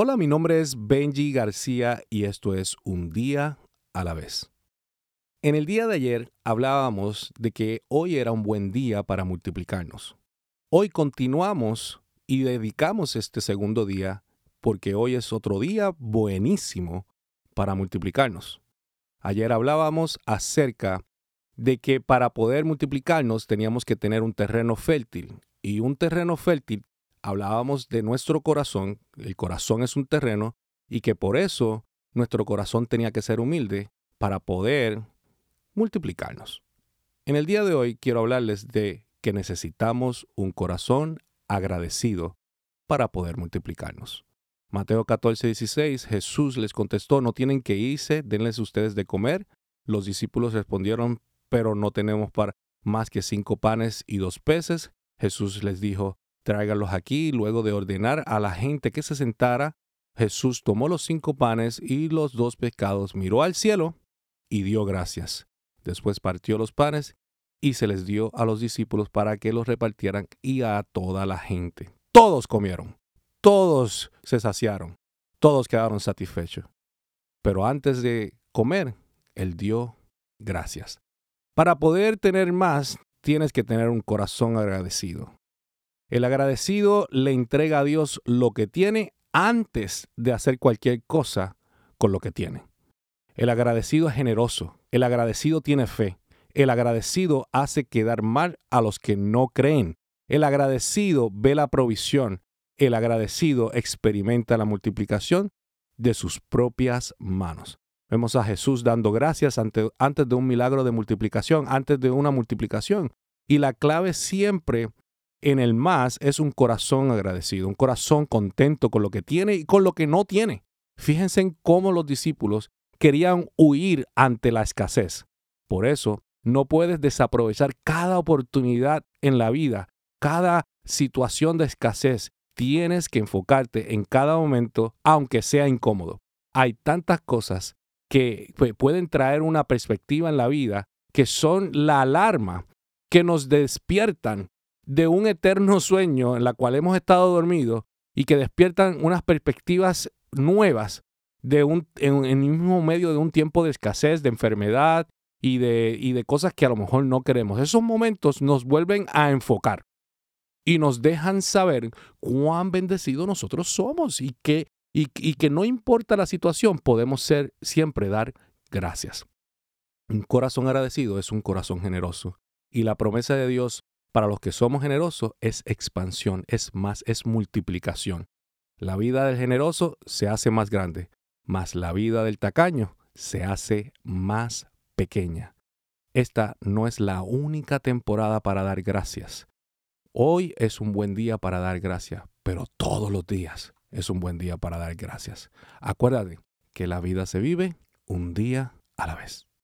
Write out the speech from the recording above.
Hola, mi nombre es Benji García y esto es Un día a la vez. En el día de ayer hablábamos de que hoy era un buen día para multiplicarnos. Hoy continuamos y dedicamos este segundo día porque hoy es otro día buenísimo para multiplicarnos. Ayer hablábamos acerca de que para poder multiplicarnos teníamos que tener un terreno fértil y un terreno fértil hablábamos de nuestro corazón, el corazón es un terreno y que por eso nuestro corazón tenía que ser humilde para poder multiplicarnos. En el día de hoy quiero hablarles de que necesitamos un corazón agradecido para poder multiplicarnos. Mateo 14, 16, Jesús les contestó, no tienen que irse, denles ustedes de comer. Los discípulos respondieron, pero no tenemos para más que cinco panes y dos peces. Jesús les dijo, tráigalos aquí. Luego de ordenar a la gente que se sentara, Jesús tomó los cinco panes y los dos pescados, miró al cielo y dio gracias. Después partió los panes y se les dio a los discípulos para que los repartieran y a toda la gente. Todos comieron, todos se saciaron, todos quedaron satisfechos. Pero antes de comer, Él dio gracias. Para poder tener más, tienes que tener un corazón agradecido. El agradecido le entrega a Dios lo que tiene antes de hacer cualquier cosa con lo que tiene. El agradecido es generoso, el agradecido tiene fe, el agradecido hace quedar mal a los que no creen, el agradecido ve la provisión, el agradecido experimenta la multiplicación de sus propias manos. Vemos a Jesús dando gracias antes de un milagro de multiplicación, antes de una multiplicación. Y la clave siempre en el más es un corazón agradecido, un corazón contento con lo que tiene y con lo que no tiene. Fíjense en cómo los discípulos querían huir ante la escasez. Por eso, no puedes desaprovechar cada oportunidad en la vida, cada situación de escasez. Tienes que enfocarte en cada momento, aunque sea incómodo. Hay tantas cosas que pues, pueden traer una perspectiva en la vida que son la alarma que nos despiertan de un eterno sueño en la cual hemos estado dormidos y que despiertan unas perspectivas nuevas de un, en, el mismo medio de un tiempo de escasez, de enfermedad y de, y de cosas que a lo mejor no queremos. Esos momentos nos vuelven a enfocar y nos dejan saber cuán bendecidos nosotros somos y que, y, y que no importa la situación, podemos ser siempre dar gracias. Un corazón agradecido es un corazón generoso y la promesa de Dios para los que somos generosos es expansión, es más, es multiplicación. La vida del generoso se hace más grande, mas la vida del tacaño se hace más pequeña. Esta no es la única temporada para dar gracias. Hoy es un buen día para dar gracias, pero todos los días es un buen día para dar gracias. Acuérdate que la vida se vive un día a la vez.